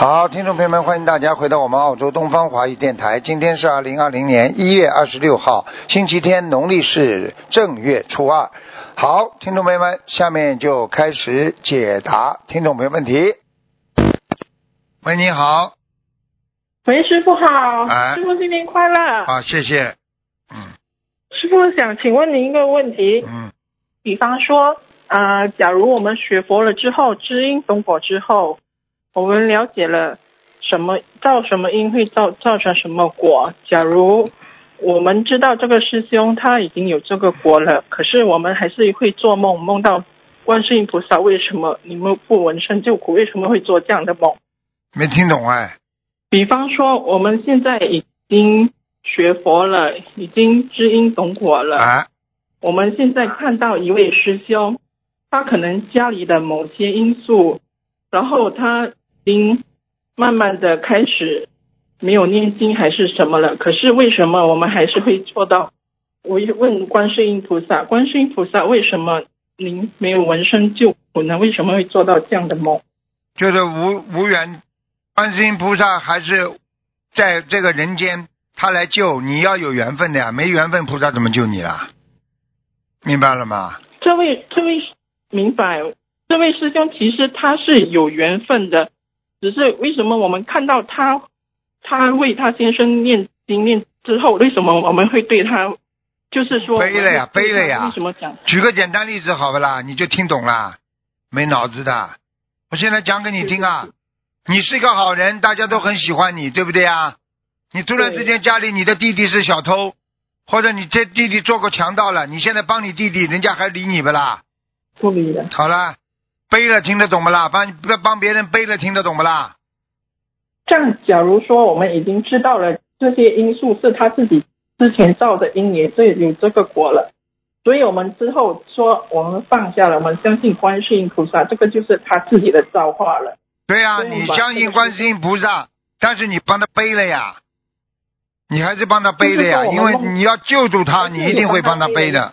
好，听众朋友们，欢迎大家回到我们澳洲东方华语电台。今天是二零二零年一月二十六号，星期天，农历是正月初二。好，听众朋友们，下面就开始解答听众朋友问题。喂，你好，喂，师傅好，哎师傅新年快乐。好，谢谢。嗯师傅想请问您一个问题，嗯，比方说，呃，假如我们学佛了之后，知音懂佛之后，我们了解了什么造什么因会造造成什么果。假如我们知道这个师兄他已经有这个果了，可是我们还是会做梦，梦到观世音菩萨，为什么你们不闻声救苦？为什么会做这样的梦？没听懂哎。比方说，我们现在已经学佛了，已经知因懂果了。啊，我们现在看到一位师兄，他可能家里的某些因素，然后他已经慢慢的开始没有念经还是什么了。可是为什么我们还是会做到？我一问观世音菩萨，观世音菩萨为什么您没有闻声救苦呢？为什么会做到这样的梦？就是无无缘，观世音菩萨还是在这个人间，他来救你要有缘分的呀，没缘分菩萨怎么救你啦？明白了吗？这位这位明白，这位师兄其实他是有缘分的，只是为什么我们看到他，他为他先生念经念之后，为什么我们会对他，就是说背了呀背了呀为什么讲？举个简单例子好不啦？你就听懂了，没脑子的。我现在讲给你听啊，你是一个好人，大家都很喜欢你，对不对啊？你突然之间家里你的弟弟是小偷，或者你这弟弟做过强盗了，你现在帮你弟弟，人家还理你不啦？不理了，好了，背了听得懂不啦？帮帮帮别人背了听得懂不啦？这样假如说我们已经知道了这些因素是他自己之前造的因，也是有这个果了。所以我们之后说，我们放下了，我们相信观世音菩萨，这个就是他自己的造化了。对呀、你相信观世音菩萨，但是你帮他背了呀，你还是帮他背了呀，因为你要救助他，你一定会帮他背的。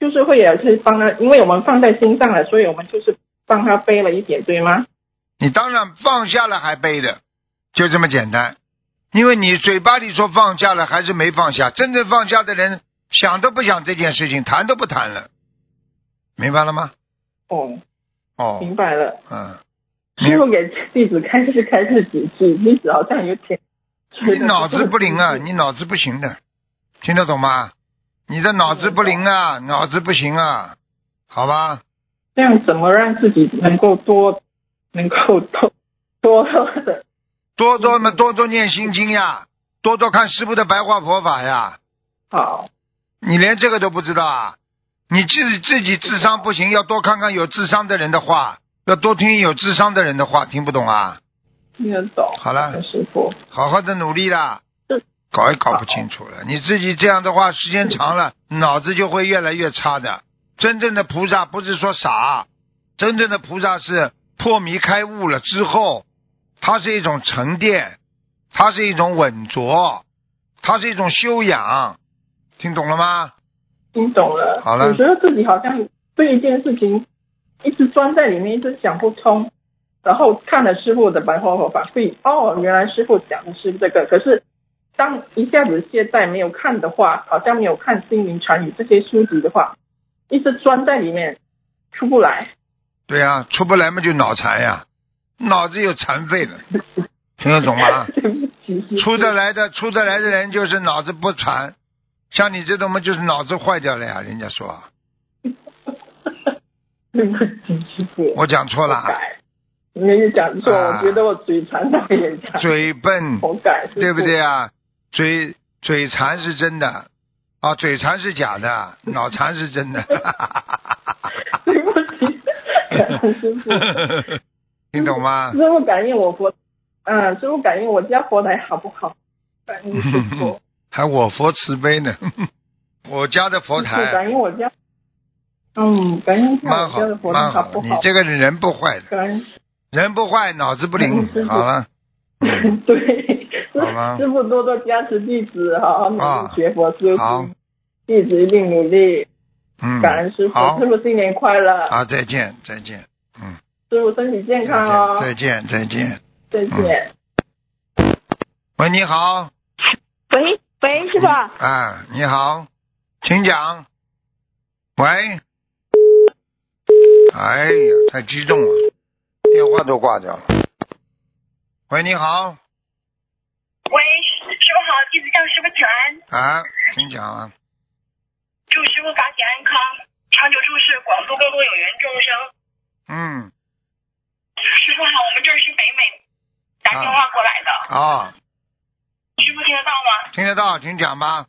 就是会也是帮他，因为我们放在心上了，所以我们就是帮他背了一点，对吗？你当然放下了还背的，就这么简单。因为你嘴巴里说放下了，还是没放下。真正放下的人，想都不想这件事情，谈都不谈了，明白了吗？哦，哦，明白了。嗯，师傅给弟子开示开示几句，弟子好像有点。你脑子不灵啊，你脑子不行的，听得懂吗？你的脑子不灵啊，脑子不行啊，好吧？这样怎么让自己能够多，能够多多的多多嘛，多多念心经呀，多多看师傅的白话佛法呀。好？你连这个都不知道啊？你自己自己智商不行，要多看看有智商的人的话，要多听有智商的人的话，听不懂啊？听得懂。好了，师傅。好好的努力啦是，搞也搞不清楚了。你自己这样的话，时间长了，脑子就会越来越差的。真正的菩萨不是说傻，真正的菩萨是破迷开悟了之后，它是一种沉淀，它是一种稳着，它是一种修养，听懂了吗？听懂了。好了我觉得自己好像对一件事情一直钻在里面，一直想不通，然后看了师傅的白话佛法，会哦，原来师傅讲的是这个。可是当一下子懈怠没有看的话，好像没有看心灵禅语这些书籍的话，一直钻在里面出不来。对呀、出不来嘛就脑残呀，脑子有残废了，听得懂吗？出得来的出得来的人就是脑子不残，像你这种嘛就是脑子坏掉了呀。人家说 对不起，师傅。我讲错了啊，改。你也讲错，啊我觉得我嘴馋到也讲。嘴笨，我改，对不对？啊？嘴嘴馋是真的，啊，嘴馋是假的，脑残是真的。对不起，感恩师傅。听懂吗？师傅感应我佛，嗯，师傅感应我家佛台好不好？感应师傅。还我佛慈悲呢，我家的佛台感应我家，嗯，感恩一下蛮好我家的，佛蛮好不。好？你这个人不坏的。人不坏，脑子不灵嗯。好了，嗯对，师傅多多加持弟子，好好努啊力学佛修好。心，弟子一定努力。嗯，感恩师傅，师，傅新年快乐，好，再见，再见，嗯，师傅身体健康哦，再见，再见。再见。喂，你好，喂喂，师傅，啊，你好，请讲。喂，哎呀，太激动了，电话都挂掉了。喂，你好，傅请安，啊，请讲啊。祝师傅法体安康，长久住世，广度更多有缘众生。嗯，师傅好，我们这儿是北美打电话过来的，啊，师傅听得到吗？听得到，请讲吧。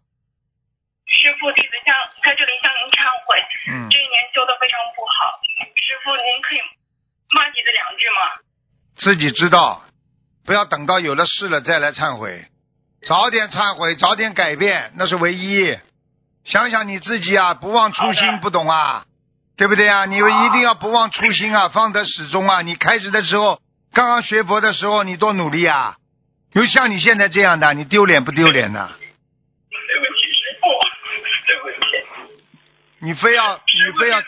师傅，弟子向在这里向您忏悔，嗯这，一年修的非常不好，师傅您可以骂弟子两句吗？自己知道，不要等到有了事了再来忏悔，早点忏悔，早点改变，那是唯一。想想你自己啊，不忘初心，不懂啊，对不对啊？你一定要不忘初心啊，放得始终啊。你开始的时候，刚刚学佛的时候，你多努力啊！有像你现在这样的，你丢脸不丢脸呢？对不起，师傅，对不起，你非要，你非要，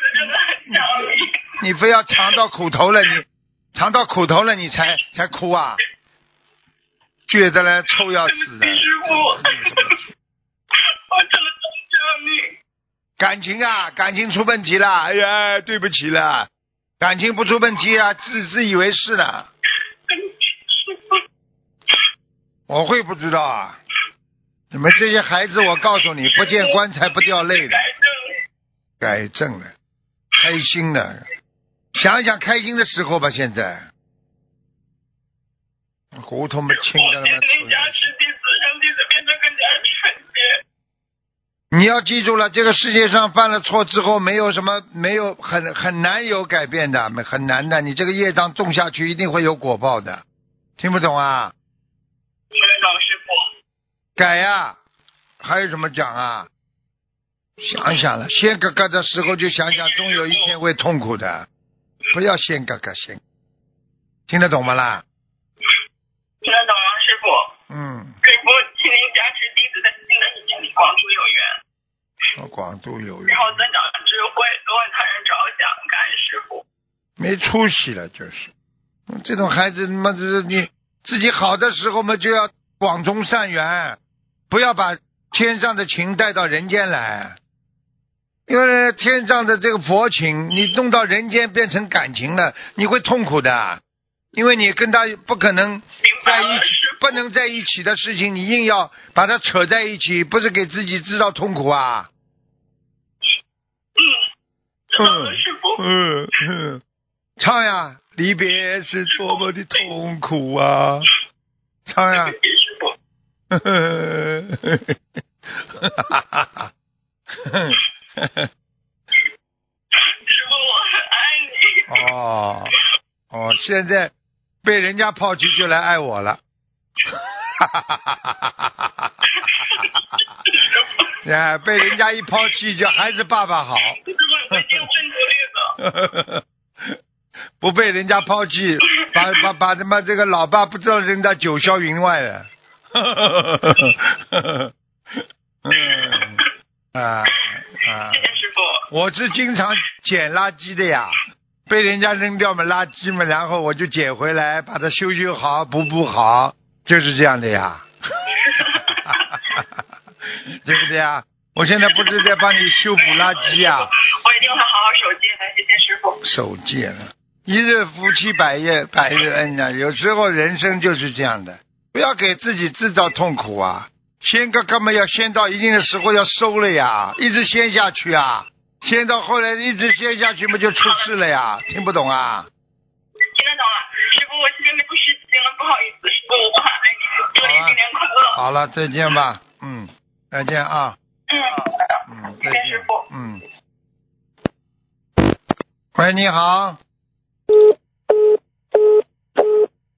你非要尝到苦头了，你尝到苦头了，你才才哭啊！倔得来，臭要死的。感情啊，感情出问题了，哎呀，对不起了，感情不出问题啊，自自以为是的，对不起，师傅。我会不知道啊？你们这些孩子，我告诉你，不见棺材不掉泪的，改正。改正了，开心了，想想开心的时候吧，现在，胡同不清的他妈我您加持弟子，让弟子变得更加纯洁。你要记住了，这个世界上犯了错之后，没有什么，没有很很难有改变的，很难的。你这个业障种下去，一定会有果报的。听不懂啊？听得懂，师傅。改呀、还有什么讲啊？想想了，先哥哥的时候就想想，终有一天会痛苦的。不要先哥哥先，听得懂吗啦？嗯，师傅，请您加持弟子在新的一年里广度有缘，我广度有缘然，后增长智慧，多为他人着想，感恩师傅。没出息了，就是。嗯这种孩子，他妈的，你自己好的时候嘛，就要广种善缘，不要把天上的情带到人间来。因为天上的这个佛情，你弄到人间变成感情了，你会痛苦的。因为你跟他不可能在一起师，不能在一起的事情，你硬要把它扯在一起，不是给自己制造痛苦啊？嗯。嗯嗯，唱呀，离别是多么的痛苦啊！唱呀。师傅，我很爱你。哦哦，现在被人家抛弃就来爱我了，哈哈哈哈哈哈！哎，被人家一抛弃就还是爸爸好。不被人家抛弃，把把把他妈这个老爸不知道扔到九霄云外了。嗯啊啊谢！谢师傅。我是经常捡垃圾的呀，被人家扔掉嘛垃圾嘛，然后我就捡回来，把它修修好，补补好，就是这样的呀。对不对啊？我现在不是在帮你修补垃圾啊，我一定会好好守戒的，谢谢师傅。守戒了，一日夫妻百夜百日恩呐、有时候人生就是这样的，不要给自己制造痛苦啊。先个根本要先到一定的时候要收了呀，一直先下去啊，先到后来一直先下去不就出事了呀，听不懂啊？好了，再见吧，嗯，再见啊，嗯，嗯，再见师傅。，嗯。喂，你好。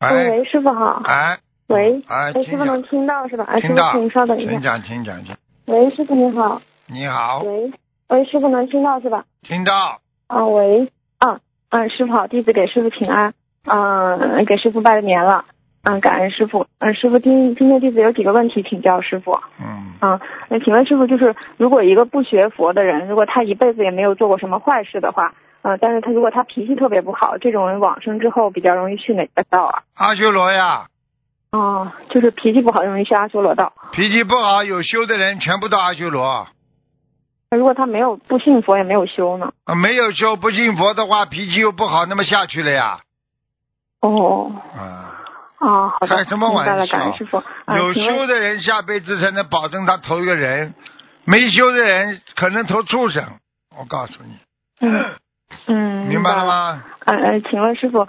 喂，喂，师傅好。哎，喂，哎，师傅能听到是吧？哎，师，傅请稍等一下。请讲，请讲，请。喂，师傅你好。你好，喂，喂，师傅能听到是吧？听到，啊，喂，啊，嗯，师傅好，弟子给师傅请安，嗯，给师傅拜个年了，嗯，感恩师傅，嗯，师傅今今天弟子有几个问题请教师傅，嗯，嗯，那请问师傅，就是如果一个不学佛的人，如果他一辈子也没有做过什么坏事的话，嗯，但是他如果他脾气特别不好，这种人往生之后比较容易去哪个道啊？阿修罗呀，哦，就是脾气不好，容易去阿修罗道。脾气不好有修的人全部到阿修罗，那如果他没有不信佛也没有修呢？啊，没有修不信佛的话，脾气又不好，那么下去了呀，哦，啊。啊，好的，开什么玩笑感恩师傅。嗯有修的人下辈子才能保证他投一个人，没修的人可能投畜生。我告诉你，嗯 嗯，明白了了？吗？嗯嗯，请问师傅，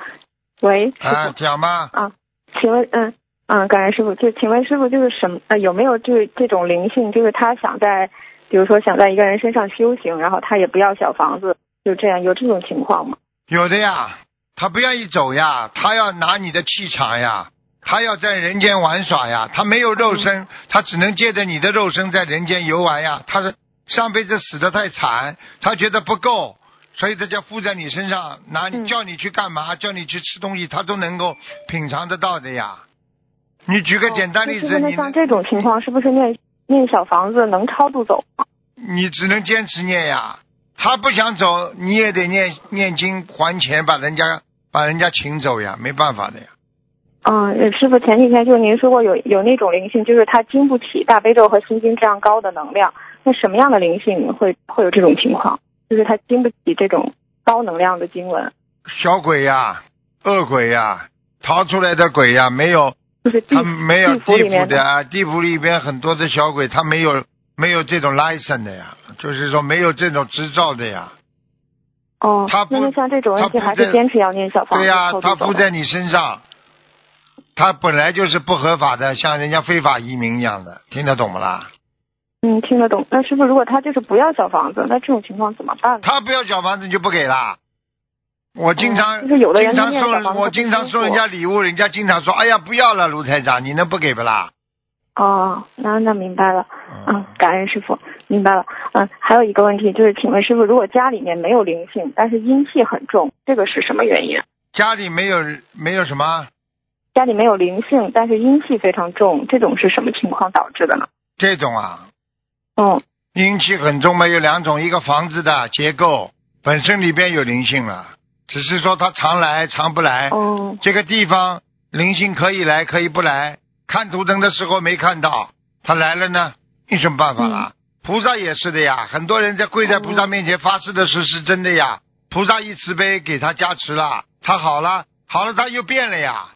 喂，师啊，傅，讲吧。啊，请问，嗯嗯，感恩师傅，就请问师傅，就是什么呃有没有就是这种灵性，就是他想在，比如说想在一个人身上修行，然后他也不要小房子，就这样有这种情况吗？有的呀，他不愿意走呀，他要拿你的气场呀，他要在人间玩耍呀，他没有肉身，他只能借着你的肉身在人间游玩呀。他是上辈子死的太惨，他觉得不够，所以他就附在你身上，拿你嗯叫你去干嘛，叫你去吃东西，他都能够品尝得到的呀。你举个简单例子，你像这种情况，是不是念念小房子能超度走？你只能坚持念呀。他不想走，你也得念念经还钱，把人家把人家请走呀，没办法的呀。嗯，师傅前几天就是您说过有有那种灵性，就是他经不起大悲咒和心经这样高的能量。那什么样的灵性会会有这种情况？就是他经不起这种高能量的经文，小鬼呀，恶鬼呀，逃出来的鬼呀，没有，就是地他没有地府的啊，地府里边很多的小鬼，他没有没有这种 license 的呀，就是说没有这种执照的呀。哦，他不那么像这种问题还是坚持要念小房子对呀、他附在你身上，他本来就是不合法的，像人家非法移民一样的，听得懂不啦？嗯，听得懂。那师傅，如果他就是不要小房子，那这种情况怎么办呢？他不要小房子你就不给啦。我经常、哦就是有的人经常送，我经常送人家礼物，人家经常说：“哎呀，不要了，卢台长，你能不给不啦哦，那那明白了。？”嗯嗯，，感恩师傅，明白了。嗯，还有一个问题就是，请问师傅，如果家里面没有灵性，但是阴气很重，这个是什么原因？家里没有没有什么家里没有灵性，但是阴气非常重，这种是什么情况导致的呢？这种啊，嗯，阴气很重嘛，有两种，一个房子的结构本身里边有灵性了，只是说它常来常不来。哦，这个地方灵性可以来，可以不来。看图腾的时候没看到，他来了呢，有什么办法啦？菩萨也是的呀，很多人在跪在菩萨面前发誓的时候是真的呀，菩萨一慈悲给他加持了，他好了，好了他又变了呀。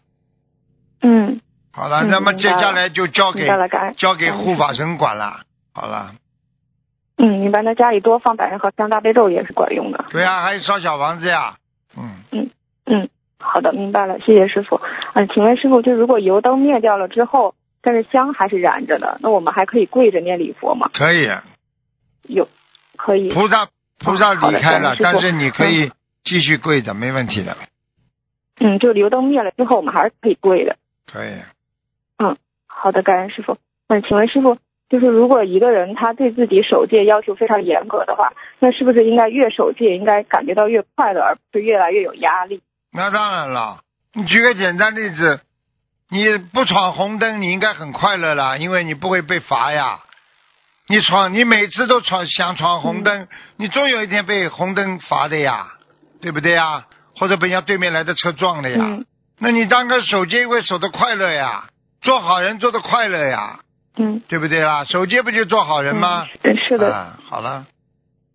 嗯，好了，嗯那么接下来就交给。交给护法神管了。好了，嗯，明白。那家里多放百人和三大悲咒也是管用的。对呀、还有烧小房子呀，嗯，嗯，好的，明白了，谢谢师傅。嗯，请问师傅，就如果油灯灭掉了之后，但是香还是燃着的，那我们还可以跪着念礼佛吗？可以。有，可以。菩萨菩萨离开了，但是你可以继续跪着，没问题的，嗯，就油灯灭了之后，我们还是可以跪的。可以。嗯好的，感恩师傅。嗯，请问师傅，就是如果一个人他对自己守戒要求非常严格的话，那是不是应该越守戒应该感觉到越快乐，而不是越来越有压力？那当然了，你举个简单例子，你不闯红灯，你应该很快乐啦，因为你不会被罚呀。你闯，你每次都闯想闯红灯，你总有一天被红灯罚的呀，对不对呀？或者被人家对面来的车撞了呀。嗯那你当个守戒会守的快乐呀，做好人做的快乐呀，嗯对不对啦？守戒不就做好人吗？嗯，是的。啊，好了，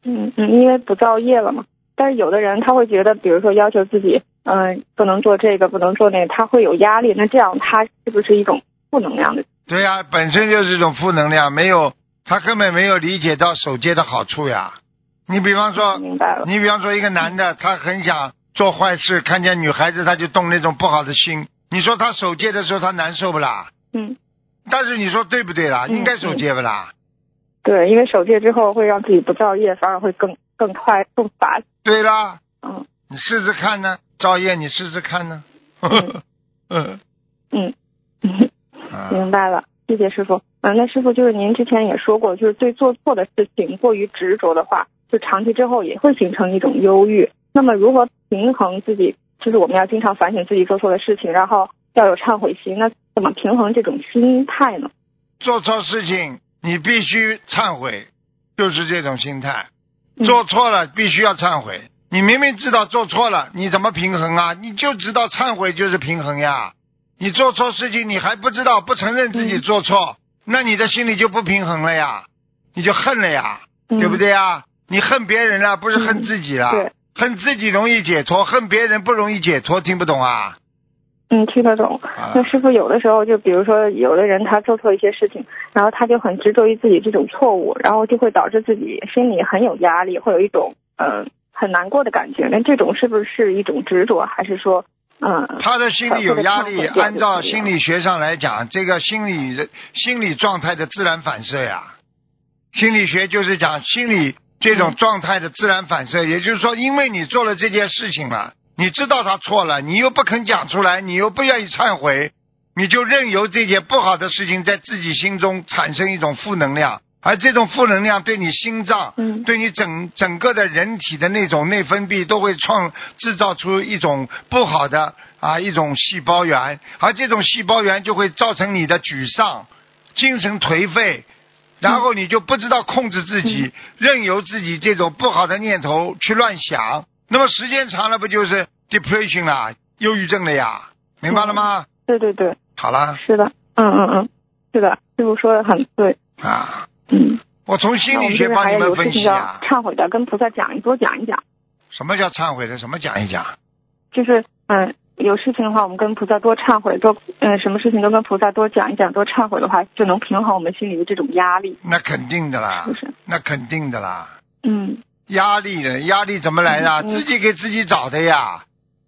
嗯嗯，因为不造业了嘛。但是有的人他会觉得，比如说要求自己，嗯、不能做这个，不能做那个，他会有压力。那这样他是不是一种负能量的？对呀、本身就是一种负能量，没有他根本没有理解到守戒的好处呀。你比方说，明白了。你比方说一个男的，他很想做坏事，看见女孩子他就动那种不好的心。你说他守戒的时候他难受不啦？嗯，但是你说对不对啦？嗯应该守戒不啦？对，因为守戒之后会让自己不造业，反而会更更快更烦。对啦，嗯你试试看呢，赵烨，你试试看呢。嗯 嗯嗯，啊明白了。谢谢师傅。嗯，那师傅就是您之前也说过，就是对做错的事情过于执着的话，就长期之后也会形成一种忧郁。那么如何平衡自己？就是我们要经常反省自己做错的事情，然后要有忏悔心。那怎么平衡这种心态呢？做错事情你必须忏悔，就是这种心态。嗯做错了必须要忏悔。你明明知道做错了，你怎么平衡啊？你就知道忏悔就是平衡呀。你做错事情，你还不知道，不承认自己嗯做错，那你的心里就不平衡了呀，你就恨了呀，嗯对不对呀？你恨别人了，不是恨自己了。对，恨自己容易解脱，恨别人不容易解脱，听不懂啊？嗯，听得懂。啊那师傅有的时候就比如说，有的人他做错一些事情，然后他就很执着于自己这种错误，然后就会导致自己心里很有压力，会有一种呃很难过的感觉。那这种是不是一种执着，还是说嗯？他的心里有压力，按照心理学上来讲，这个心理的心理状态的自然反射呀。心理学就是讲心理这种状态的自然反射，也就是说，因为你做了这件事情了，你知道他错了，你又不肯讲出来，你又不愿意忏悔，你就任由这件不好的事情在自己心中产生一种负能量，而这种负能量对你心脏嗯。对你整整个的人体的那种内分泌都会创制造出一种不好的啊一种细胞源，而这种细胞源就会造成你的沮丧、精神颓废，然后你就不知道控制自己，任由自己这种不好的念头去乱想，那么时间长了不就是 depression 啦，忧郁症了呀？明白了吗？对对对，好了是的，嗯嗯嗯，是的，师傅说的很对，啊，嗯。我从心理学帮你们分析啊。忏悔的，跟菩萨讲一多讲一讲。什么叫忏悔的？什么讲一讲？就是嗯，有事情的话，我们跟菩萨多忏悔，多嗯，什么事情都跟菩萨多讲一讲，多忏悔的话，就能平衡我们心里的这种压力，那肯定的啦是，不是？那肯定的啦。嗯压力的压力怎么来的？嗯自己给自己找的呀。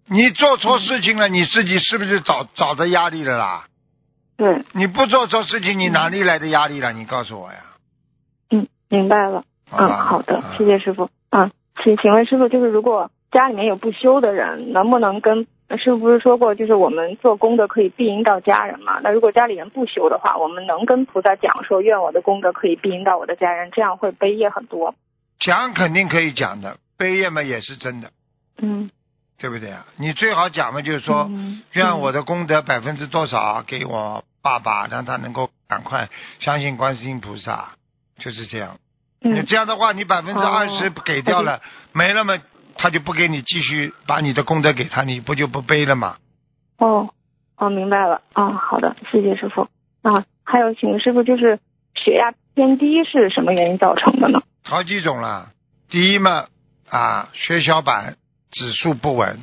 你做错事情了，你自己是不是找找着压力了啦？对，你不做错事情，你哪里来的压力了？你告诉我呀。嗯，明白了。嗯，好的，谢嗯谢师傅。嗯，请请问师傅，就是如果家里面有不修的人，能不能跟师傅不是说过，就是我们做功德可以庇荫到家人嘛？那如果家里人不修的话，我们能跟菩萨讲说，愿我的功德可以庇荫到我的家人，这样会悲业很多。讲肯定可以讲的，悲业嘛也是真的，嗯，对不对啊？你最好讲嘛，就是说，嗯愿我的功德百分之多少给我爸爸，让他能够赶快相信观世音菩萨，就是这样。你嗯这样的话，你百分之二十哦给掉了，没了嘛，他就不给你继续把你的功德给他，你不就不背了吗？哦哦，明白了啊、好的，谢谢师傅啊。还有，请问师傅，就是血压偏低是什么原因造成的呢？好几种了。第一嘛，啊，血小板指数不稳；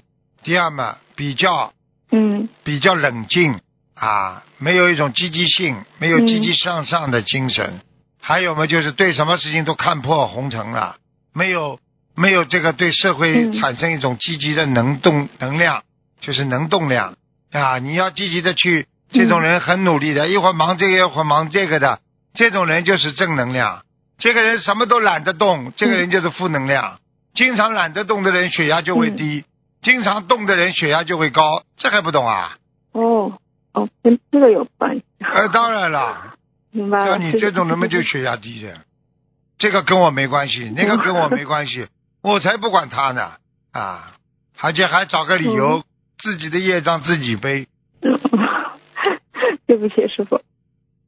第二嘛，比较嗯比较冷静啊，没有一种积极性，没有积极向上的精神。还有嘛，就是对什么事情都看破红尘了，没有没有这个对社会嗯产生一种积极的能动能量，就是能动量啊！你要积极的去，这种人很努力的，一会儿忙这个，一会儿忙这个的，这种人就是正能量。这个人什么都懒得动，这个人就是负能量。经常懒得动的人，血压就会低；经常动的人，血压就会高。这还不懂啊？哦哦，跟这个有关系。呃，当然了，明白。像你这种人嘛，就血压低的，这个跟我没关系，那个跟我没关系，我才不管他呢啊！而且还找个理由，自己的业障自己背。嗯 对不起，师傅。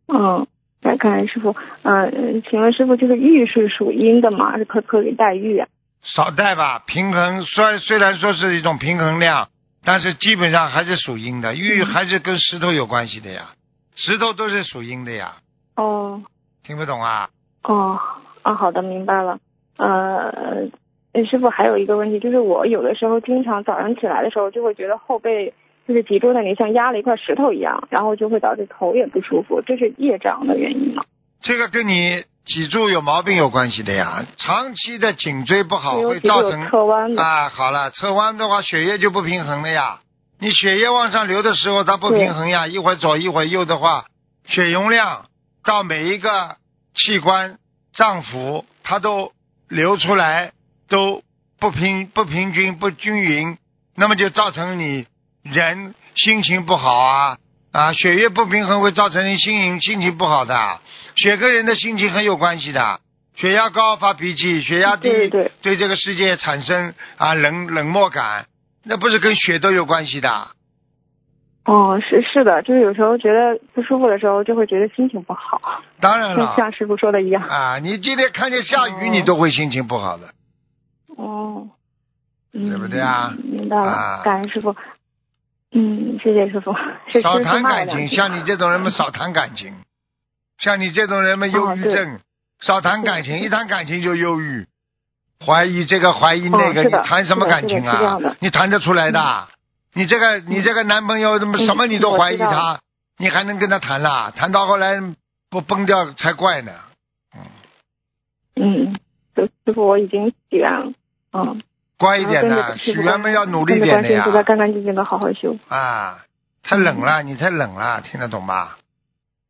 嗯，感感恩师傅。嗯、请问师傅，就是玉是属阴的吗？是可可以带玉啊？少带吧，平衡虽然虽然说是一种平衡量，但是基本上还是属阴的，玉嗯还是跟石头有关系的呀，石头都是属阴的呀，哦听不懂啊？哦啊，好的，明白了。呃，呃师傅还有一个问题，就是我有的时候经常早上起来的时候，就会觉得后背就是脊柱那里像压了一块石头一样，然后就会导致头也不舒服，这是业障的原因吗？这个跟你脊柱有毛病有关系的呀，长期的颈椎不好会造成侧弯的。啊，好了，侧弯的话血液就不平衡了呀。你血液往上流的时候它不平衡呀，一会儿左一会儿右的话，血容量到每一个器官脏腑它都流出来都不平不平均不均匀，那么就造成你人心情不好啊，啊，血液不平衡会造成人心情心情不好的，血跟人的心情很有关系的。血压高发脾气，血压低对对这个世界产生啊冷冷漠感，那不是跟血都有关系的。哦，是是的，就是有时候觉得不舒服的时候，就会觉得心情不好，当然了就像师傅说的一样。啊，你今天看见下雨，哦你都会心情不好的。哦，嗯对不对啊明白了，啊感恩师傅。嗯，谢谢师傅。是少 谈感情，像你这种人们少谈感情，像你这种人们忧郁症，少谈感情，一谈感情就忧郁，怀疑这个怀疑那个，哦你谈什么感情啊？你谈得出来的？你这个你这个男朋友怎么嗯什么你都怀疑他，你还能跟他谈啦？谈到后来不崩掉才怪呢。嗯，师师傅，我已经许愿了。嗯，乖一点然后的，跟着师傅许愿嘛要努力点的呀观世音菩。萨干干净净的好好修。啊，太冷了，你太冷了，听得懂吗？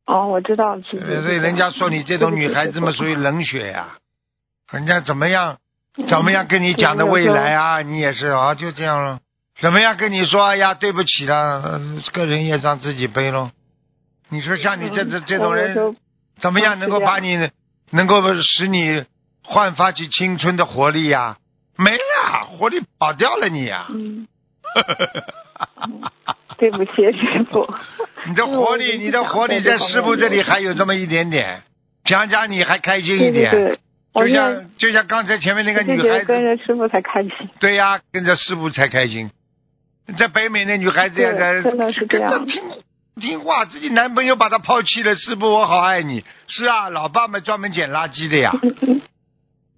哦，我知道。所以人家说你这种女孩子嘛，属于冷血呀、人家怎么样怎么样跟你讲的未来啊，你也是啊，就这样了。怎么样跟你说？哎呀，对不起了，这个人业障自己背喽。你说像你这这这种人，怎么样能够把你能够使你焕发起青春的活力呀、没了，活力跑掉了你呀、嗯，对不起，师傅。你的活力，你的活力在师傅这里还有这么一点点，讲讲你还开心一点。对对对，就像就像刚才前面那个女孩子，跟着师傅才开心。对呀、跟着师傅才开心。在北美那女孩子呀，对真的是这样听听话，自己男朋友把她抛弃了，师傅我好爱你。是啊，老爸们专门捡垃圾的呀。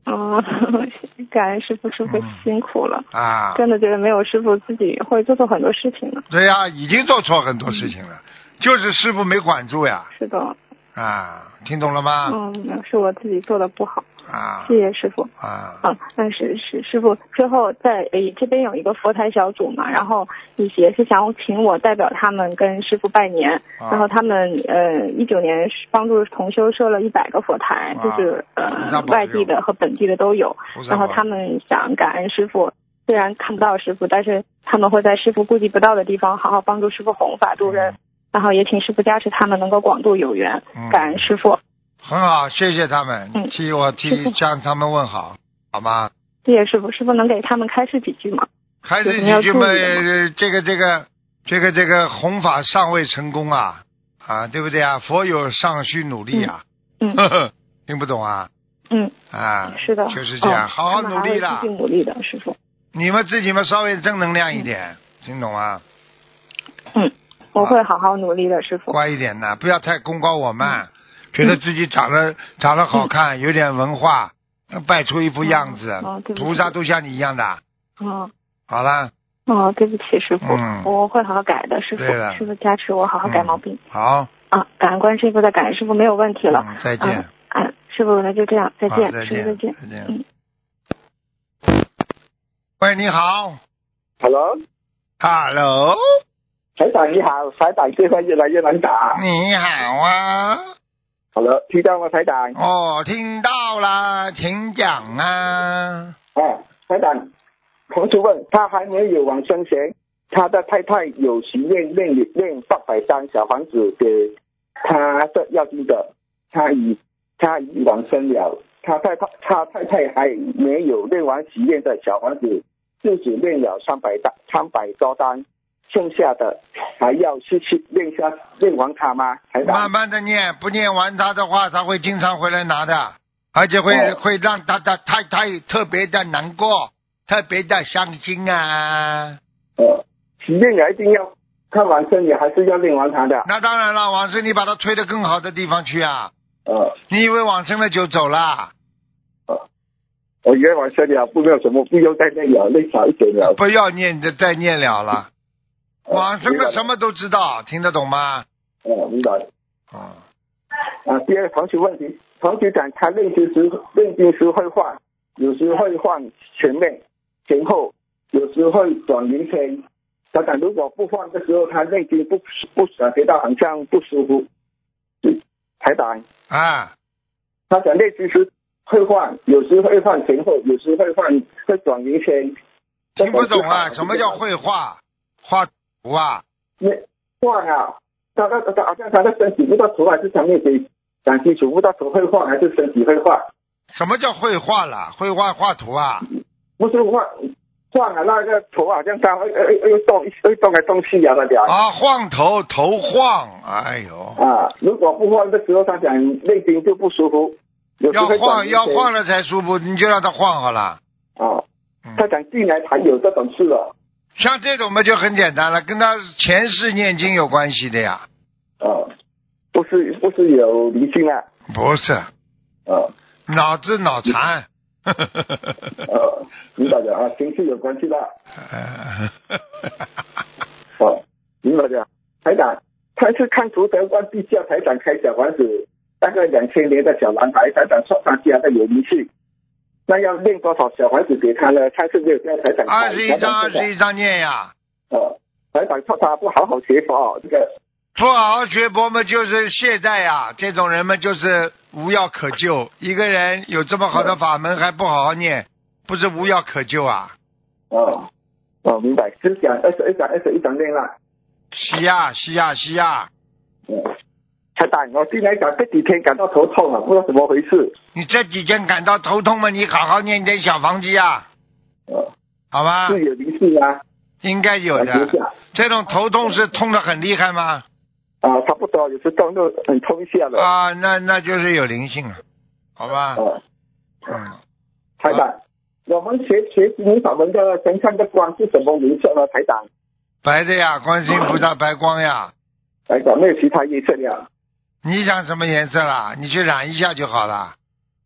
嗯，感恩师傅，师傅嗯辛苦了。啊，真的觉得没有师傅，自己会做错很多事情呢。对呀、已经做错很多事情了，就是师傅没管住呀。是的，啊，听懂了吗？嗯，是我自己做的不好，啊。谢谢师傅。啊，啊，但是是师傅最后在呃这边有一个佛台小组嘛，然后也也是想请我代表他们跟师傅拜年，啊。然后他们呃一九年是帮助同修设了一百个佛台，啊就是呃外地的和本地的都有，然后他们想感恩师傅，虽然看不到师傅，但是他们会在师傅顾及不到的地方好好帮助师傅弘法度人，然后也请师傅加持他们能够广度有缘，嗯。感恩师傅，很好，谢谢他们，嗯替我替向他们问好，好吗？谢谢师傅，师傅能给他们开示几句吗？还是有什么要几句嘛，这个这个这个这个弘法尚未成功啊啊，对不对啊？佛有尚需努力啊，嗯呵呵，听不懂啊嗯。啊，是的，就是这样，哦好好努力啦继续。努力的，师傅。你们自己嘛稍微正能量一点，听懂吗？嗯，我会好好努力的，师傅。乖一点的，不要太功高我慢，嗯觉得自己长得长得好看，有点文化，摆出一副样子菩萨都像你一样的。哦好了，哦，对不起，师傅，嗯我会好好改的，师傅。师傅加持我好好改嗯毛病、好，啊！感恩观世音菩萨，感恩师傅，没有问题了。嗯，再见。啊啊，师傅，那就这样，再见，再见，师傅再见。再见。嗯喂，你好 Hello，，Hello，台长你好，台长电话越来越难打。你好啊，Hello，听到吗，台长？哦，听到了，请讲啊。啊，台长，同学问他还没有往生前，他的太太有许愿念念八百张小房子给他的要经者，他已他已往生了，他太太他太太还没有念完许愿的小房子，自己念了三百单三百多单，剩下的还要继续念下念完它吗？台长慢？慢的念，不念完它的话，他会经常回来拿的，而且会、哦会让他的太太特别的难过，特别的伤心啊。呃，许愿也一定要看完生也还是要练完它的。那当然了，往生你把它推到更好的地方去啊！呃，你以为往生了就走了？我以为往生了，不没有什么，不要再念了，练少一点了。不要念的再念了了，呃往生明白了什么都知道，听得懂吗？哦，明白。嗯，啊，第二个同学问题，同学讲他练经时练经时会换，有时会换前面、前后，有时会转圆圈。他讲如果不换的时候，他内经不不感觉到好像不舒服。嗯台长，啊，他讲内经时会换，有时会换前后，有时会换会转圆圈。听不懂啊？什么叫会画？画图啊？那换啊，他他他好像他的身体不知道头还是上面给讲清楚，不知道头会晃还是身体会晃，什么叫绘画啦？绘画画图啊？不是画晃啊，那个头好像他会会会动会动来动去啊，他讲啊，晃头头晃，哎呦，啊，如果不晃的时候，他讲内心就不舒服，要晃要晃了才舒服，你就让他晃好了。啊。他讲进来才有这种事了，像这种嘛就很简单了，跟他前世念经有关系的呀。啊，不是不是有灵性啊，不是，啊脑子脑残。呃，明白的啊，情绪有关系的，哦，明白的。台长，他是看图德关地叫台长开小房子，大概两千年的小男孩，台长说他家的有灵性，那要念多少小房子给他呢？他是没有叫台长。二十一张，二十一。一张念呀。呃，台长说他不好好学佛，这个不好好学佛嘛，就是懈怠呀。这种人嘛，就是无药可救。一个人有这么好的法门，还不好好念，不是无药可救啊！哦哦，明白，只讲二十一张，二十一张念了。吸呀吸呀吸呀！嗯，台长，我进来讲这几天感到头痛了，不知道怎么回事。你这几天感到头痛吗？你好好念点小房子啊，呃，好吧？是有灵性啊，应该有的这种头痛是痛的很厉害吗？啊，差不多，有时痛就很痛一下了。啊，那那就是有灵性了，好吧？哦，嗯，台长，我们学学习法门的身上的光是什么颜色呢？台长，白的呀，观世音菩萨白光呀。台长没有其他颜色了。你想什么颜色啦？你去染一下就好了。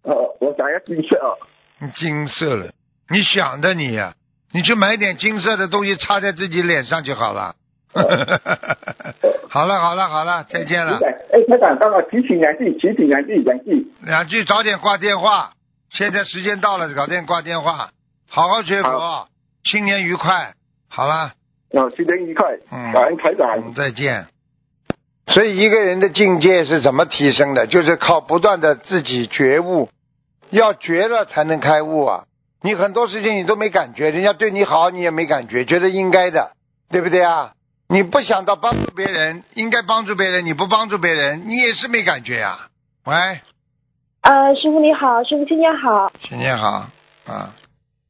哦，我想要金色。你金色了，你想的你呀、你去买点金色的东西擦在自己脸上就好了。好了好了好了，再见了。哎，台长，帮我提醒两句，提醒两句，两句。两句早点挂电话，现在时间到了，早点挂电话。好好学佛，新年愉快。好了，哦，新年愉快，嗯感恩台长。嗯，再见。所以一个人的境界是怎么提升的？就是靠不断的自己觉悟，要觉了才能开悟啊！你很多事情你都没感觉，人家对你好你也没感觉，觉得应该的，对不对啊？你不想到帮助别人，应该帮助别人，你不帮助别人，你也是没感觉呀、喂，呃，师傅你好，师傅新年好。新年好啊，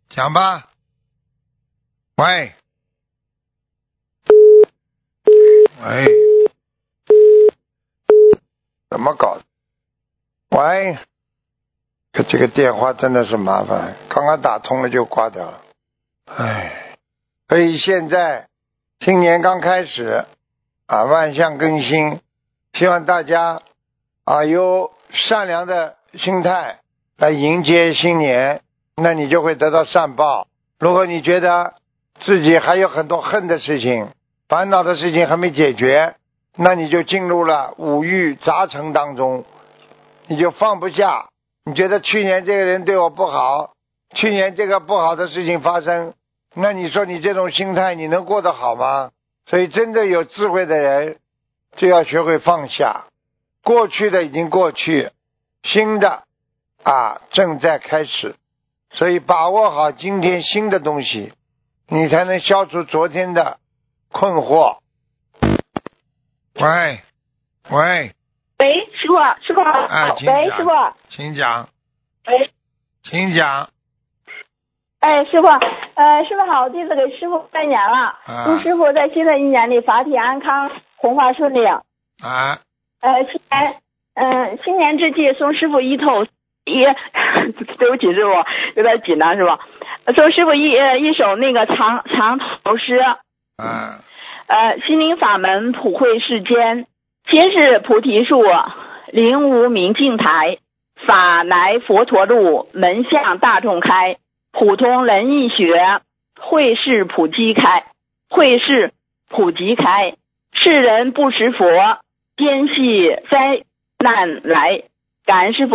讲吧。喂，喂，怎么搞？喂，这这个电话真的是麻烦，刚刚打通了就挂掉了。唉，所以现在新年刚开始啊，万象更新，希望大家啊有善良的心态来迎接新年，那你就会得到善报。如果你觉得自己还有很多恨的事情、烦恼的事情还没解决，那你就进入了五欲杂陈当中，你就放不下。你觉得去年这个人对我不好，去年这个不好的事情发生，那你说你这种心态你能过得好吗？所以真正有智慧的人就要学会放下，过去的已经过去，新的啊正在开始，所以把握好今天新的东西，你才能消除昨天的困惑。喂，喂，喂，师傅，师傅喂，师傅。请讲，喂，请讲。哎，师傅，呃，师傅好，我弟子给师傅拜年了，啊祝师傅在新的一年里法体安康，红花顺利。啊，呃，新年，嗯、新年之际送师傅一头一，对不起师傅，有点紧张是吧？送师傅一呃一首那个长长头诗，啊，呃，心灵法门普惠世间，皆是菩提树，灵无明镜台，法来佛陀路，门向大众开，普通人易学，会是普及开，会是普及开，世人不识佛，天系灾难来。感恩师傅。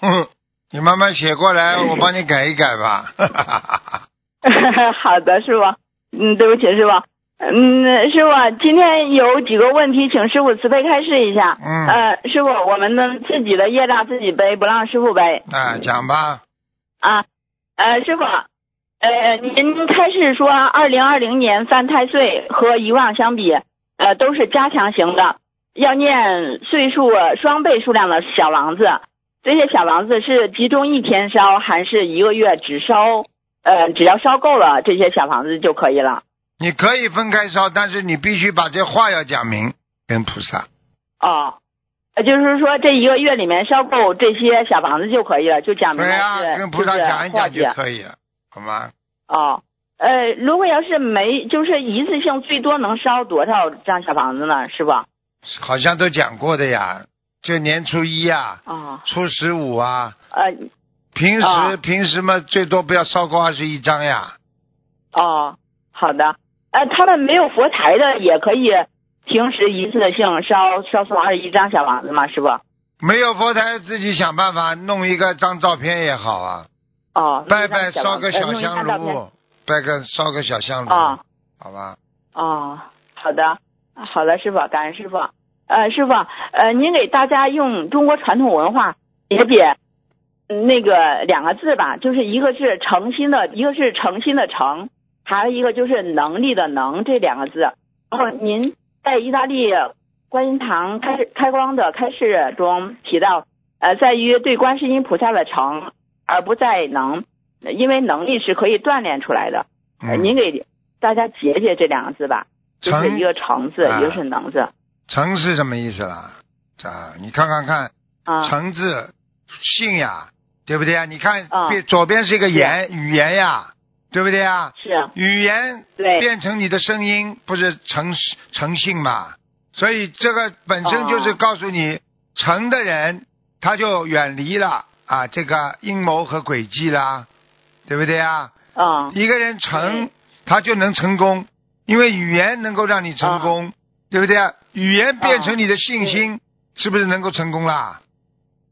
嗯，你慢慢写过来，我帮你改一改吧。好的，师傅。嗯，对不起，师傅。嗯，师傅，今天有几个问题，请师傅慈悲开示一下。嗯呃，师傅，我们呢自己的业障自己背，不让师傅背啊，讲吧。啊。呃，师傅，呃，您开示说，二零二零年犯太岁和以往相比，呃，都是加强型的。要念岁数双倍数量的小王子，这些小王子是集中一天烧，还是一个月只烧？呃，只要烧够了这些小房子就可以了。你可以分开烧，但是你必须把这话要讲明，跟菩萨。哦，呃就是说这一个月里面烧够这些小房子就可以了，就讲明对跟菩萨讲一讲就可以了，好吗？哦，呃，如果要是没，就是一次性最多能烧多少张小房子呢？是吧？好像都讲过的呀，就年初一呀，哦，初十五啊，呃，平时、啊平时嘛，最多不要烧过二十一张呀。哦，好的。呃，他们没有佛台的也可以平时一次性烧烧送二十一张小房子嘛，是吧？没有佛台，自己想办法弄一个张照片也好啊，哦，拜拜烧个小香炉，拜个烧个小香炉，啊好吧？哦，好的，好的，师傅，感恩师傅。呃，师傅，呃，您给大家用中国传统文化解解嗯那个两个字吧，就是一个是诚心的，一个是诚心的诚，还有一个就是能力的能这两个字。然后您在意大利观音堂开开光的开示中提到，呃，在于对观世音菩萨的诚，而不在能，因为能力是可以锻炼出来的。您给大家解解这两个字吧，就是一个诚字，啊一个是能字诚是什么意思啦？啊，你看看看，啊。诚字信呀，对不对呀？你看啊边左边是一个言语言呀，对不对呀？是啊，语言对，变成你的声音，不是诚实诚信嘛？所以这个本身就是哦告诉你，诚的人他就远离了啊这个阴谋和诡计啦，对不对啊？啊，一个人诚，他就能成功，因为语言能够让你成功，对不对啊？语言变成你的信心，是不是能够成功啦？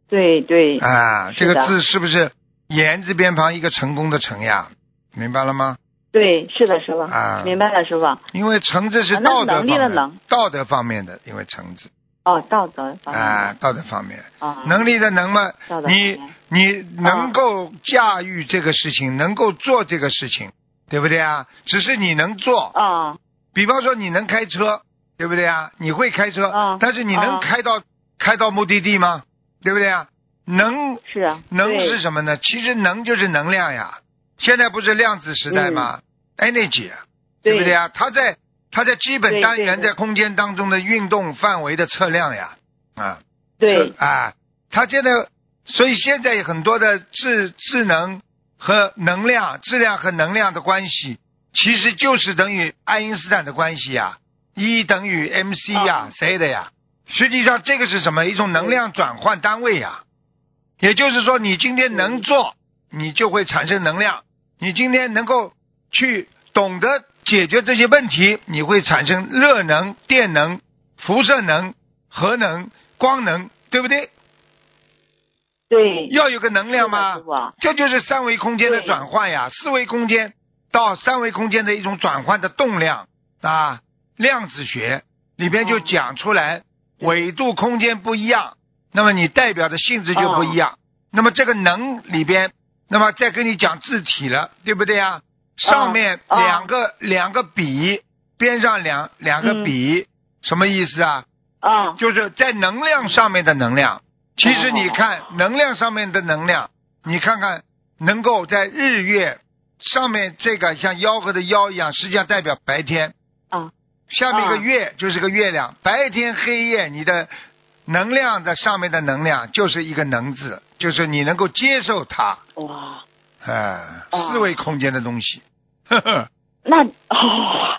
对对，啊，这个字是不是言字边旁一个成功的成呀？明白了吗？对，是的，师傅，啊明白了，师傅。因为橙子是道德能力方面，的能道德方面的，因为橙子哦，道德方面啊，道德方面，啊，能力的能吗，道德方你面你能够驾驭这个事情，能够做这个事情，对不对啊？只是你能做，啊比方说你能开车，对不对啊？你会开车，嗯但是你能嗯开到、开到目的地吗？对不对啊？能是啊，能是什么呢？其实能就是能量呀。现在不是量子时代吗、e n e r g y 啊，对。不对啊？它在它在基本单元在空间当中的运动范围的测量呀，啊，对。啊，它现在所以现在很多的智智能和能量、质量和能量的关系，其实就是等于爱因斯坦的关系呀，E 等于 mc 呀，哦谁的呀？实际上这个是什么？一种能量转换单位呀。也就是说，你今天能做，你就会产生能量；你今天能够去懂得解决这些问题，你会产生热能、电能、辐射能、核能、光能，对不对？对，要有个能量吗？这就是三维空间的转换呀，四维空间到三维空间的一种转换的动量啊，量子学里边就哦讲出来，纬度空间不一样，那么你代表的性质就不一样。那么这个能里边，那么再跟你讲字体了，对不对啊？上面哦两个、两个笔，边上两两个嗯笔，什么意思啊？啊，就是在能量上面的能量。其实你看哦能量上面的能量，你看看能够在日月上面这个像吆喝的吆一样，实际上代表白天。啊。下面一个啊月就是个月亮，白天黑夜，你的能量的上面的能量就是一个能字，就是你能够接受它，哇，哎，哦四维空间的东西。呵呵，那哦，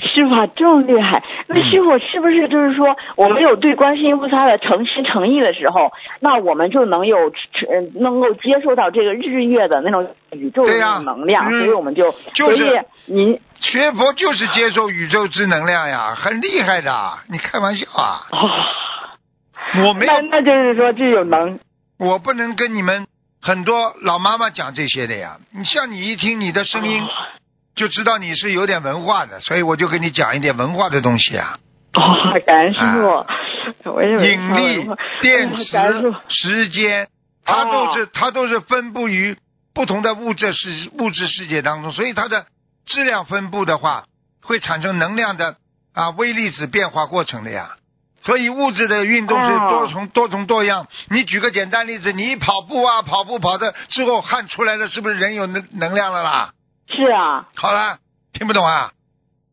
师傅啊这么厉害，那师傅是不是就是说，我们有对观世音菩萨的诚心诚意的时候，那我们就能有呃能够接受到这个日月的那种宇宙的能量，嗯所以我们就，就是所以您学佛就是接受宇宙之能量呀，很厉害的。你开玩笑啊？哦，我没有那那就是说就有能我不能跟你们很多老妈妈讲这些的呀。你像你一听你的声音，哦就知道你是有点文化的，所以我就跟你讲一点文化的东西啊。哦，感恩师傅，我引力、电磁、时间，它都是、哦它都是分布于不同的物质世物质世界当中，所以它的质量分布的话，会产生能量的啊微粒子变化过程的呀。所以物质的运动是哦多重、多重多样。你举个简单例子，你一跑步啊，跑步跑的之后汗出来了，是不是人有能能量了啦？是啊，好了，听不懂啊？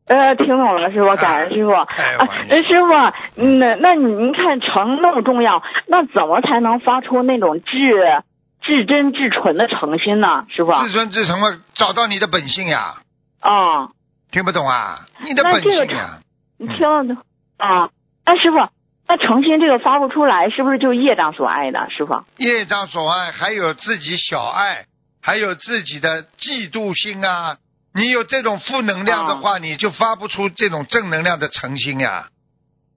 呃，听懂了，师傅，感恩师傅。啊开玩笑，呃师傅，嗯，那那您看诚那么重要，那怎么才能发出那种至至真至纯的诚心呢？师傅？至尊至诚嘛，找到你的本性呀。啊，听不懂啊？你的本性呀。你听了就啊，那师傅，那诚心这个发不出来，是不是就业障所爱的？师傅？业障所爱，还有自己小爱，还有自己的嫉妒心啊。你有这种负能量的话，你就发不出这种正能量的诚心呀。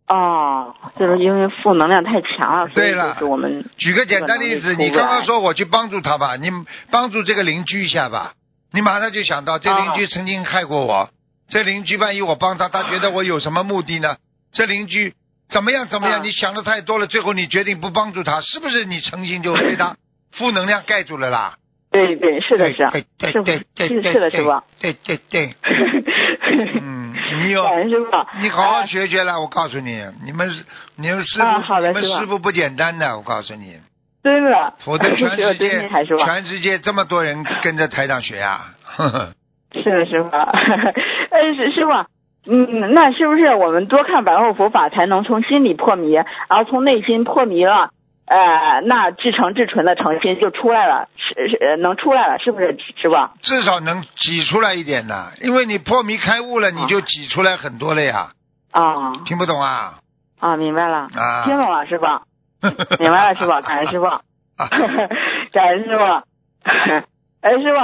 哦，就是因为负能量太强了，所以对了是我们举个简单例子，你刚刚说我去帮助他吧，你帮助这个邻居一下吧，你马上就想到这邻居曾经害过我，这邻居万一我帮他，他觉得我有什么目的呢？这邻居怎么样怎么样？啊你想的太多了，最后你决定不帮助他，是不是你诚心就被他 负能量盖住了啦？对对是的是对对是对对对，是是的是吧。对对对，嗯，你有你好好呃学学了，我告诉你，你们是你们师啊傅，你们师傅不简单的，我告诉你。真的，否则全世界？全世界这么多人跟着台长学啊，是的，师傅。呃，师师傅，嗯，那是不是我们多看白话佛法，才能从心里破迷，然后从内心破迷了？呃，那至诚至纯的诚心就出来了，是是呃能出来了，是不是师傅？至少能挤出来一点呢，因为你破迷开悟了，你就挤出来很多了呀，啊听不懂啊？啊，明白了，啊，听懂了，师傅，明白了，师傅，感恩师傅。啊 感恩师傅。哎，师傅，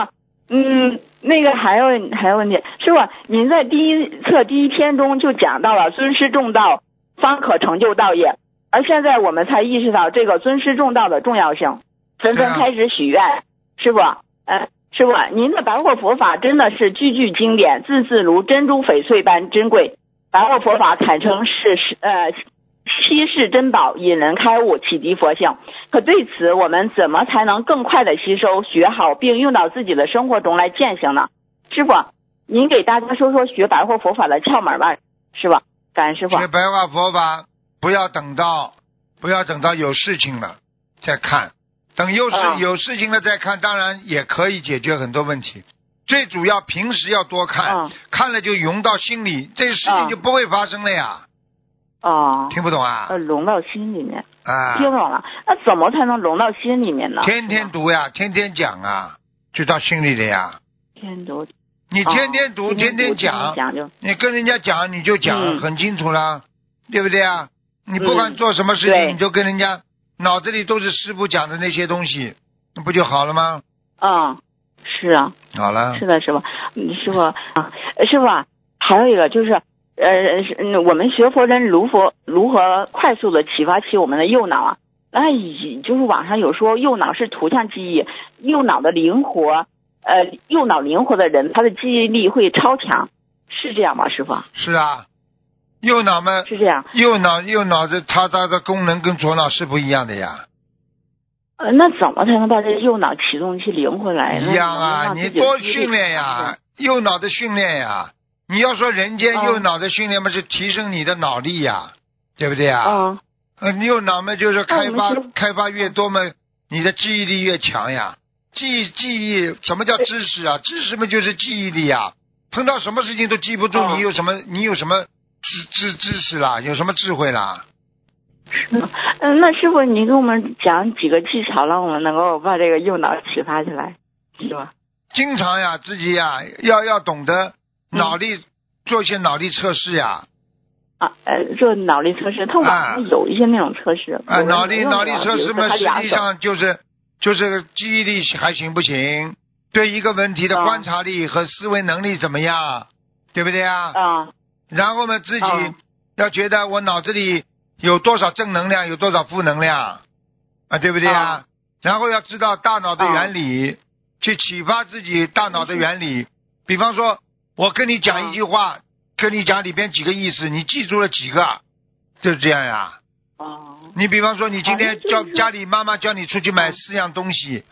嗯，那个还有还有问题，师傅，您在第一册第一篇中就讲到了尊师重道，方可成就道业，而现在我们才意识到这个尊师重道的重要性，纷纷开始许愿。师傅，呃，师傅，您的白话佛法真的是句句经典，字字如珍珠翡翠般珍贵。白话佛法坦称是是呃稀世珍宝，引人开悟，启迪佛性。可对此，我们怎么才能更快的吸收、学好，并用到自己的生活中来践行呢？师傅，您给大家说说学白话佛法的窍门吧，师傅。感恩师傅。学白话佛法，不要等到不要等到有事情了再看，等有事、啊有事情了再看，当然也可以解决很多问题。最主要平时要多看，啊看了就融到心里，这事情啊就不会发生了呀。哦，听不懂啊？呃，融到心里面，啊，听懂了。那怎么才能融到心里面呢？天天读呀，天天讲啊，就到心里了呀。天读，你天天读，哦天天讲，讲就你跟人家讲，你就讲嗯很清楚了，对不对啊？你不管做什么事情，对你就跟人家脑子里都是师傅讲的那些东西，那不就好了吗？嗯，是啊，好了是，的，师傅，嗯，师傅啊，呃师傅啊，还有一个就是，呃，是嗯我们学佛人如何如何快速的启发起我们的右脑啊？那以就是网上有说右脑是图像记忆，右脑的灵活，呃，右脑灵活的人，他的记忆力会超强，是这样吗，师傅？是啊，右脑嘛，是这样。右脑右脑的它它的功能跟左脑是不一样的呀，呃，那怎么才能把这右脑启动去灵活来呢？一样啊，你多训练呀，右脑的训练呀。你要说人间嗯右脑的训练嘛，是提升你的脑力呀，对不对啊？嗯，呃，右脑嘛，就是开发开发越多嘛，你的记忆力越强呀。记记忆，什么叫知识啊？知识嘛就是记忆力呀。碰到什么事情都记不住，哦你有什么你有什么知知知识啦？有什么智慧啦？嗯，那师傅，你给我们讲几个技巧，让我们能够把这个右脑启发起来，是吧？经常呀，自己呀，要要懂得嗯脑力、做一些脑力测试呀。啊，呃，做脑力测试，它网上有一些那种测试。啊，脑力脑力测试嘛，实际上就是就是记忆力还行不行？对一个问题的啊观察力和思维能力怎么样？对不对啊？啊然后呢，自己啊要觉得我脑子里有多少正能量，有多少负能量，啊，对不对啊？啊然后要知道大脑的啊原理，去启发自己大脑的原理。比方说，我跟你讲一句话，跟你讲里边几个意思，你记住了几个？就是这样呀。哦你比方说，你今天叫家里妈妈叫你出去买四样东西，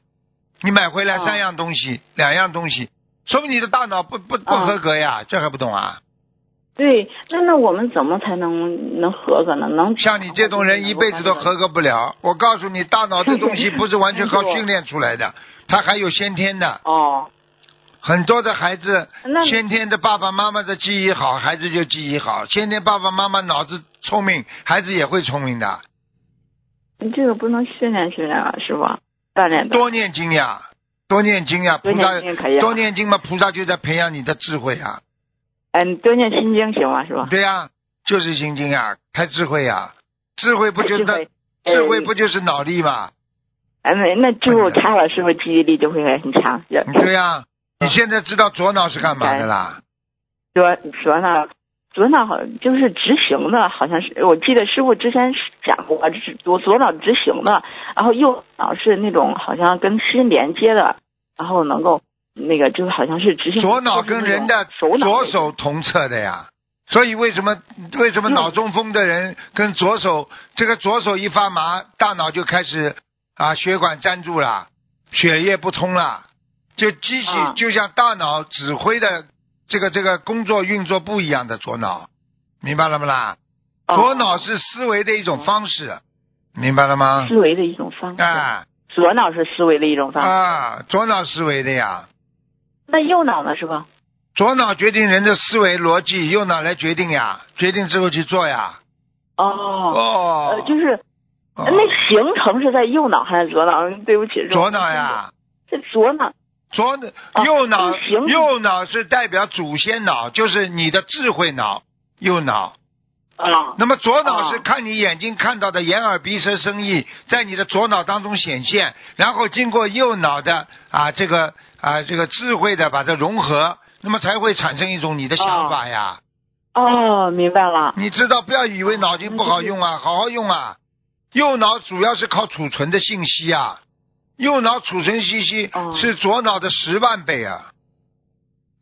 你买回来啊三样东西，两样东西，说明你的大脑不不不啊合格呀，这还不懂啊？对，那那我们怎么才能能合格呢？能像你这种人一辈子都合格不了。我告诉你，大脑这东西不是完全靠训练出来的，它还有先天的。哦，很多的孩子先天的爸爸妈妈的记忆好，孩子就记忆好；先天爸爸妈妈脑子聪明，孩子也会聪明的。你这个不能训练训练啊，师傅，锻炼的。多念经呀，多念经呀，菩萨多念经嘛，菩萨就在培养你的智慧啊。嗯，多念心经行吗？是吧？对呀、就是心经呀，开智慧呀，智慧不就是智慧不就是脑力嘛？哎，那那之后查了，师傅记忆力就会很强。对呀、你现在知道左脑是干嘛的啦？左左脑，左脑好像就是执行的，好像是我记得师傅之前讲过，是左左脑执行的，然后右脑是那种好像跟心连接的，然后能够那个就好像是执行。左脑跟人的手左手同侧的呀。所以为什么为什么嗯脑中风的人跟左手这个左手一发麻，大脑就开始啊血管粘住了，血液不通了，就机器啊就像大脑指挥的这个这个工作运作不一样的左脑，明白了不啦？哦左脑是思维的一种方式，明白了吗？思维的一种方式，啊左脑是思维的一种方式。啊，左脑思维的呀。那右脑呢？是吧？左脑决定人的思维逻辑，右脑来决定呀，决定之后去做呀。哦，哦呃，就是哦那形成是在右脑还是左脑？对不起，左脑，呀，是左脑。左哦右脑右脑是代表祖先脑，就是你的智慧脑，右脑。啊，那么左脑是哦看你眼睛看到的眼耳鼻舌身意，在你的左脑当中显现，然后经过右脑的啊这个啊这个智慧的把它融合，那么才会产生一种你的想法呀。哦，明白了。你知道，不要以为脑筋不好用啊，好好用啊。右脑主要是靠储存的信息啊，右脑储存信息哦是左脑的十万倍啊。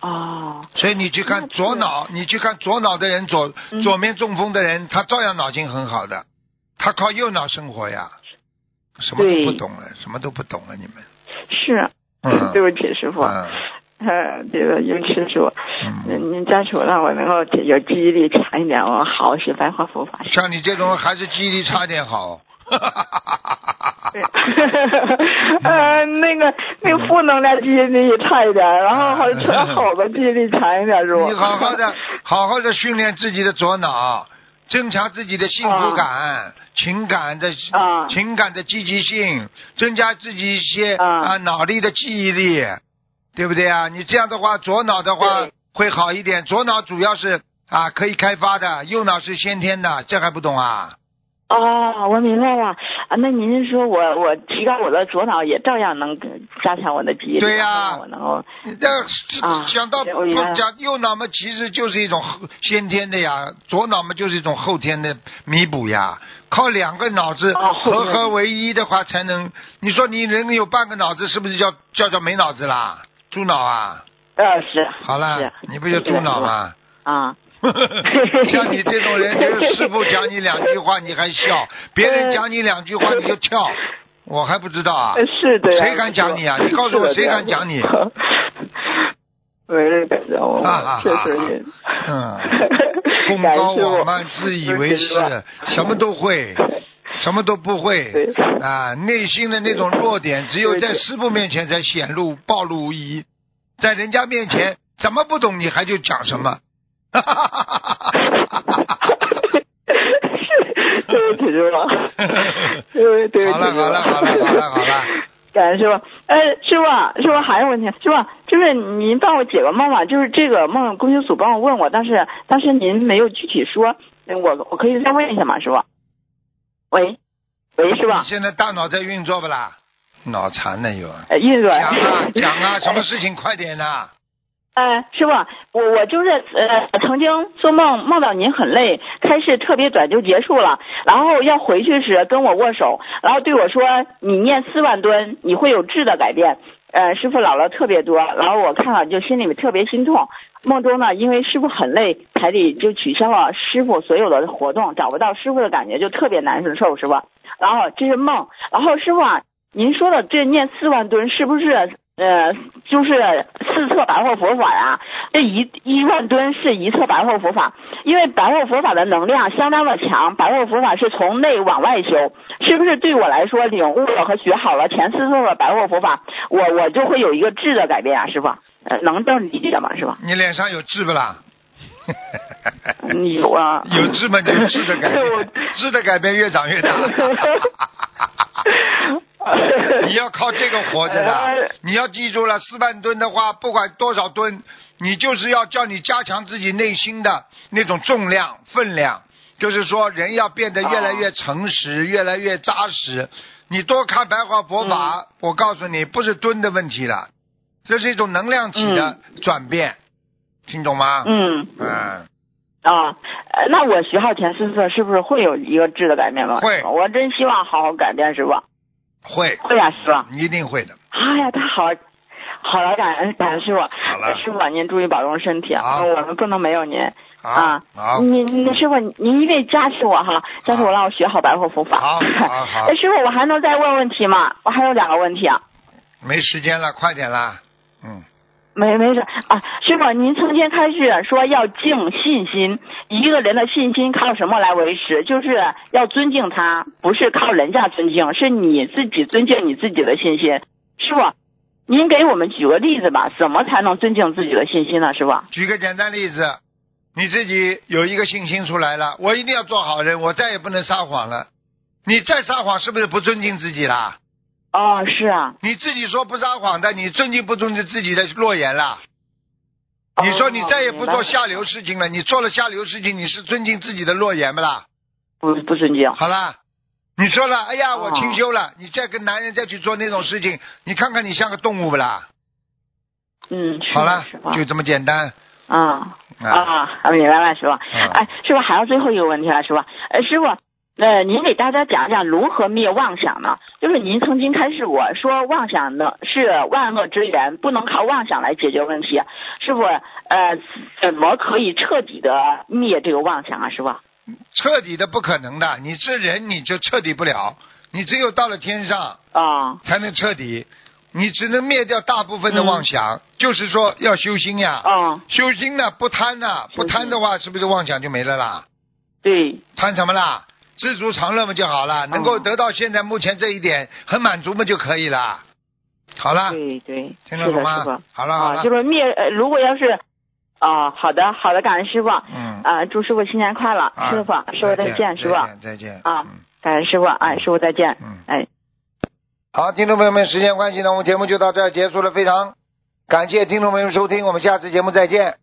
哦，所以你去看左脑，你去看左脑的人，左嗯左面中风的人，他照样脑筋很好的，他靠右脑生活呀，什么都不懂了，什么都不懂了，你们。是，嗯对不起，师傅。嗯呃，这个尤其是我，嗯，您家属让我能够有记忆力强一点，我好学白话佛法。像你这种还是记忆力差点好。对，呃，那个那个负能量记忆力差一点，然后好像好的记忆力强一点，是吧？你好好的，好好的训练自己的左脑，增强自己的幸福感、情感的、啊情感的积极性，增加自己一些啊啊脑力的记忆力，对不对啊？你这样的话，左脑的话对会好一点。左脑主要是啊可以开发的，右脑是先天的，这还不懂啊？哦，我明白了啊。那您说我我提高我的左脑，也照样能加强我的记忆力，对呀让我能这啊想到不讲右脑嘛，其实就是一种后先天的呀，左脑嘛就是一种后天的弥补呀。靠两个脑子合合为一的话，才能。你说你人有半个脑子，是不是叫叫叫没脑子啦？猪脑啊？呃是好了，你不就猪脑吗？啊。像你这种人，就是师傅讲你两句话你还笑，别人讲你两句话你就跳，我还不知道啊。呃是的呀。谁敢讲你啊你告诉我谁敢讲你？没人敢讲我确实也。嗯，功高我慢，自以为是，什么都会，什么都不会对啊！内心的那种弱点，只有在师傅面前才显露暴露无遗，在人家面前怎么不懂你还就讲什么。哈哈哈哈哈哈对不起，师傅。对对不起。好了好了好了好了好了，感恩师傅。哎，师傅，师傅还有问题，师傅就是您帮我解个梦吧，就是这个梦，公修组帮我问我，但是但是您没有具体说，我我可以再问一下吗，师傅？喂，喂，师傅，你现在大脑在运作不啦？脑残呢又。呃，运作。讲啊讲啊，什么事情快点呐、哎，师傅，我我就是呃，曾经做梦梦到您很累，开始特别短就结束了，然后要回去时跟我握手，然后对我说你念四万吨，你会有质的改变。呃，师傅老了特别多，然后我看了就心里面特别心痛。梦中呢，因为师傅很累，台里就取消了师傅所有的活动，找不到师傅的感觉就特别难受，是吧？然后这是梦，然后师傅啊，您说的这念四万吨是不是呃就是四册白话佛法呀？这一一万吨是一册白话佛法，因为白话佛法的能量相当的强，白话佛法是从内往外修，是不是对我来说领悟了和学好了前四册的白话佛法，我我就会有一个质的改变啊，师傅，呃，能这么理解吗，师傅？你脸上有痣不啦？有啊，有痣吗？有痣的改 痣的改变越长越大。你要靠这个活着的，你要记住了，四万吨的话，不管多少吨，你就是要叫你加强自己内心的那种重量、分量，就是说人要变得越来越诚实，越来越扎实。你多看白话佛法，我告诉你，不是吨的问题了，这是一种能量体的转变，听懂吗？嗯嗯，啊，呃那我徐浩前孙策是不是会有一个质的改变吗？会我真希望好好改变，师傅。会，会呀、师傅。一定会的。哎呀，太好了，好了，感恩感恩师傅。好了师傅啊您注意保重身体啊，好我们不能没有您好啊。好您您师傅您一定加持我哈，加持我让我学好白话佛法。好 好师傅，我还能再问问题吗？我还有两个问题啊。没时间了，快点啦。嗯，没没事啊，师傅，您曾经开始说要敬信心，一个人的信心靠什么来维持？就是要尊敬他，不是靠人家尊敬，是你自己尊敬你自己的信心。师傅，您给我们举个例子吧，怎么才能尊敬自己的信心呢？师傅？举个简单例子，你自己有一个信心出来了，我一定要做好人，我再也不能撒谎了。你再撒谎，是不是不尊敬自己啦？哦，是啊。你自己说不撒谎的，你尊敬不尊敬自己的诺言啦？你说你再也不做下流事情了，你做了下流事情，你是尊敬自己的诺言不啦？不不尊敬。好啦，你说了，哎呀，哦我清修了，你再跟男人再去做那种事情，你看看你像个动物不啦？嗯，好了，就这么简单。啊啊啊，明白了，师傅。嗯哎，师傅还有最后一个问题了，师傅。哎，师傅，呃，您给大家讲讲如何灭妄想呢？就是您曾经开示我说，妄想呢是万恶之源，不能靠妄想来解决问题。师傅，呃，怎么可以彻底的灭这个妄想啊？师傅？彻底的不可能的，你是人你就彻底不了，你只有到了天上啊才能彻底，你只能灭掉大部分的妄想，就是说要修心呀，啊，修心呢不贪呐，修心不贪的话是不是妄想就没了啦？对，贪什么啦？知足常乐嘛就好了，能够得到现在目前这一点很满足嘛就可以了。好了，对对，听得懂是的，师傅吗。？好了好啊，了就，是灭，呃，如果要是，啊，好的好的，感恩师傅。嗯，啊，祝师傅新年快乐，啊师傅，师傅再见，师傅。再见啊嗯感恩师傅，哎，师傅再见，嗯。哎。好，听众朋友们，时间关系呢，我们节目就到这儿结束了。非常感谢听众朋友们收听，我们下次节目再见。